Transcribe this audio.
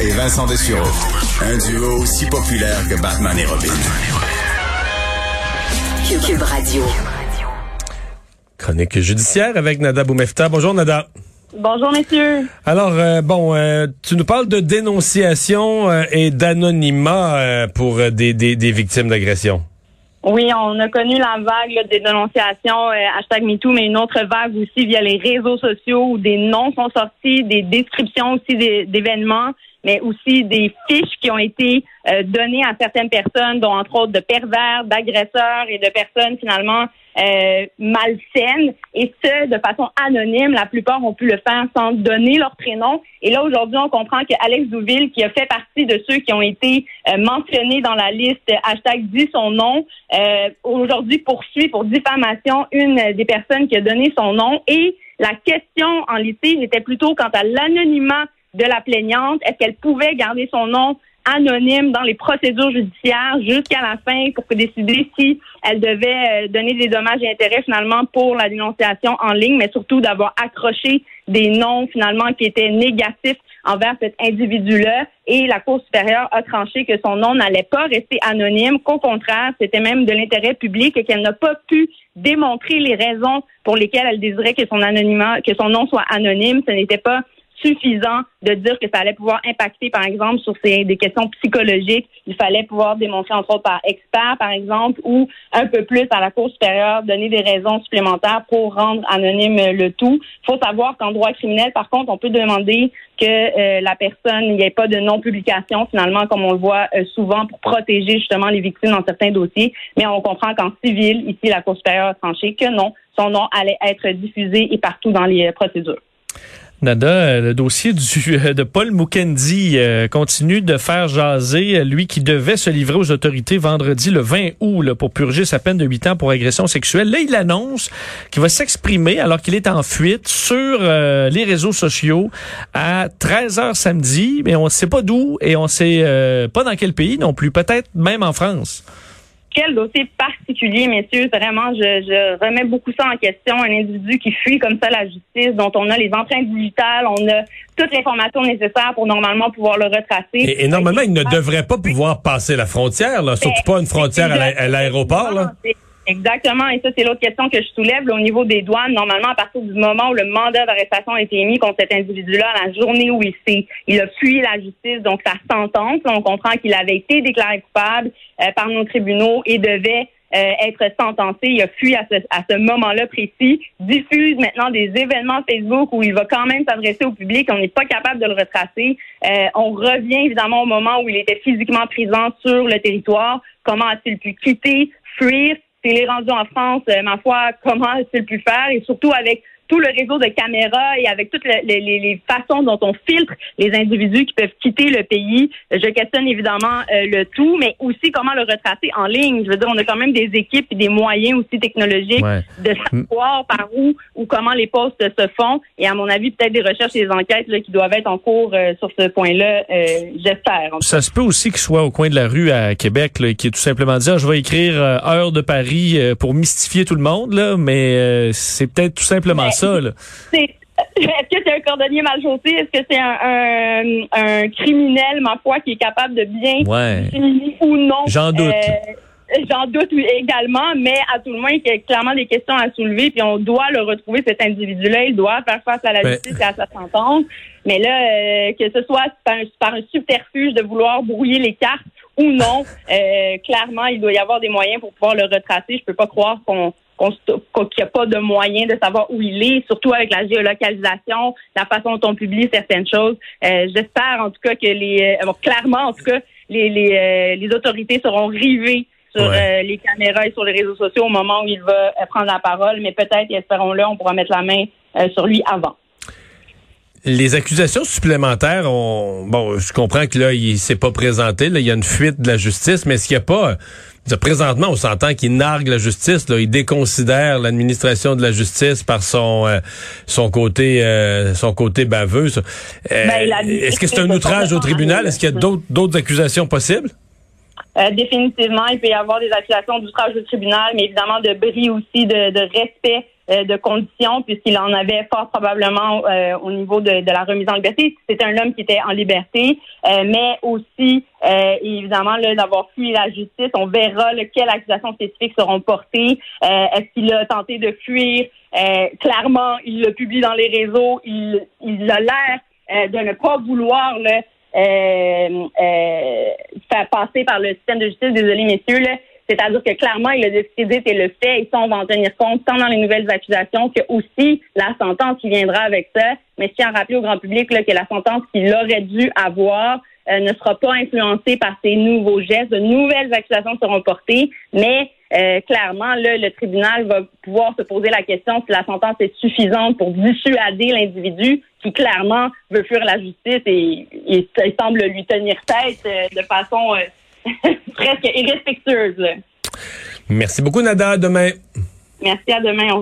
Et Vincent Dessureau. Un duo aussi populaire que Batman et Robin. Cube Radio. Chronique judiciaire avec Nada Boumefta. Bonjour Nada. Bonjour, messieurs. Alors, euh, bon, euh, tu nous parles de dénonciation euh, et d'anonymat euh, pour des, des, des victimes d'agression. Oui, on a connu la vague des dénonciations, euh, hashtag MeToo, mais une autre vague aussi via les réseaux sociaux où des noms sont sortis, des descriptions aussi d'événements, mais aussi des fiches qui ont été euh, données à certaines personnes, dont entre autres de pervers, d'agresseurs et de personnes finalement euh, malsaines, et ce, de façon anonyme. La plupart ont pu le faire sans donner leur prénom. Et là, aujourd'hui, on comprend que Alex Douville, qui a fait partie de ceux qui ont été euh, mentionnés dans la liste hashtag dit son nom, euh, aujourd'hui poursuit pour diffamation une des personnes qui a donné son nom. Et la question en litige était plutôt quant à l'anonymat de la plaignante. Est-ce qu'elle pouvait garder son nom anonyme dans les procédures judiciaires jusqu'à la fin pour décider si elle devait euh, donner des dommages et intérêts finalement pour la dénonciation en ligne, mais surtout d'avoir accroché des noms finalement qui étaient négatifs envers cet individu-là. Et la Cour supérieure a tranché que son nom n'allait pas rester anonyme, qu'au contraire, c'était même de l'intérêt public et qu'elle n'a pas pu démontrer les raisons pour lesquelles elle désirait que son anonymat, que son nom soit anonyme. Ce n'était pas suffisant de dire que ça allait pouvoir impacter, par exemple, sur des questions psychologiques. Il fallait pouvoir démontrer, entre autres, par expert, par exemple, ou un peu plus à la Cour supérieure, donner des raisons supplémentaires pour rendre anonyme le tout. Il faut savoir qu'en droit criminel, par contre, on peut demander que euh, la personne, n'y ait pas de non-publication, finalement, comme on le voit euh, souvent, pour protéger justement les victimes dans certains dossiers. Mais on comprend qu'en civil, ici, la Cour supérieure a tranché que non, son nom allait être diffusé et partout dans les euh, procédures. Nada, euh, le dossier euh, de Paul Mukendi euh, continue de faire jaser, lui qui devait se livrer aux autorités vendredi le 20 août pour purger sa peine de 8 ans pour agression sexuelle. Là, il annonce qu'il va s'exprimer alors qu'il est en fuite sur les réseaux sociaux à 13 heures samedi, mais on ne sait pas d'où et on ne sait pas dans quel pays non plus, peut-être même en France. Quel dossier particulier, messieurs? Vraiment, je, je remets beaucoup ça en question. Un individu qui fuit comme ça la justice, dont on a les empreintes digitales, on a toute l'information nécessaire pour normalement pouvoir le retracer. Et, et normalement, il ne devrait pas pouvoir passer la frontière, là, surtout pas une frontière à l'aéroport. Exactement, et ça, c'est l'autre question que je soulève. là, au niveau des douanes, normalement, à partir du moment où le mandat d'arrestation a été émis contre cet individu-là, la journée où il s'est, il a fui la justice, donc sa sentence, on comprend qu'il avait été déclaré coupable euh, par nos tribunaux et devait euh, être sentencé. Il a fui à ce, à ce moment-là précis, diffuse maintenant des événements Facebook où il va quand même s'adresser au public. On n'est pas capable de le retracer. Euh, on revient évidemment au moment où il était physiquement présent sur le territoire. Comment a-t-il pu quitter, fuir? S'il est rendu en France, euh, ma foi, comment a-t-il pu faire? Et surtout avec tout le réseau de caméras et avec toutes le- les, les- les façons dont on filtre les individus qui peuvent quitter le pays. Je questionne évidemment euh, le tout, mais aussi comment le retracer en ligne. Je veux dire, on a quand même des équipes et des moyens aussi technologiques Ouais. de savoir par où ou comment les postes se font. Et à mon avis, peut-être des recherches et des enquêtes là, qui doivent être en cours euh, sur ce point-là, euh, j'espère. Ça se peut aussi qu'il soit au coin de la rue à Québec, là, qui est tout simplement dire je vais écrire heure de Paris pour mystifier tout le monde, là, mais c'est peut-être tout simplement ça. Là. C'est- Est-ce que c'est un cordonnier mal chaussé? Est-ce que c'est un, un, un criminel, ma foi, qui est capable de bien Ouais. ou non? J'en doute. j'en doute également, mais à tout le moins, il y a clairement des questions à soulever, puis on doit le retrouver, cet individu-là. Il doit faire face à la Ouais. justice et à sa sentence. Mais là, euh, que ce soit par un, par un subterfuge de vouloir brouiller les cartes ou non, euh, clairement, il doit y avoir des moyens pour pouvoir le retracer. Je peux pas croire qu'on- qu'il n'y a pas de moyen de savoir où il est, surtout avec la géolocalisation, la façon dont on publie certaines choses. Euh, J'espère en tout cas que les, euh, bon, clairement en tout cas, les, les, euh, les autorités seront rivées sur Ouais. euh, les caméras et sur les réseaux sociaux au moment où il va prendre la parole, mais peut-être, espérons-le, on pourra mettre la main euh, sur lui avant. Les accusations supplémentaires, on, bon, je comprends que là, il s'est pas présenté, là, il y a une fuite de la justice, mais est-ce qu'il n'y a pas, présentement, on s'entend qu'il nargue la justice, là, il déconsidère l'administration de la justice par son euh, son côté euh, son côté baveux. Euh, Ben, est-ce que c'est un outrage au tribunal? Est-ce qu'il y a d'autres d'autres accusations possibles? Définitivement, il peut y avoir des accusations d'outrage au tribunal, mais évidemment de bris aussi de, de respect de conditions, puisqu'il en avait fort probablement euh, au niveau de, de la remise en liberté. C'est un homme qui était en liberté, euh, mais aussi, euh, évidemment, là, d'avoir fui la justice. On verra là, quelles accusations spécifiques seront portées. Euh, Est-ce qu'il a tenté de fuir? Euh, clairement, il le publie dans les réseaux. Il, il a l'air euh, de ne pas vouloir là, euh, euh, faire passer par le système de justice. Désolé, messieurs. C'est-à-dire que clairement, il a décidé, c'est le fait, et ça, on va en tenir compte tant dans les nouvelles accusations que aussi la sentence qui viendra avec ça. Mais je tiens à rappeler au grand public là, que la sentence qu'il aurait dû avoir euh, ne sera pas influencée par ces nouveaux gestes. De nouvelles accusations seront portées, mais euh, clairement, là, le tribunal va pouvoir se poser la question si la sentence est suffisante pour dissuader l'individu qui clairement veut fuir la justice et, et il semble lui tenir tête euh, de façon presque irrespectueuse. là. Merci beaucoup, Nada. À demain. Merci, à demain. Au revoir.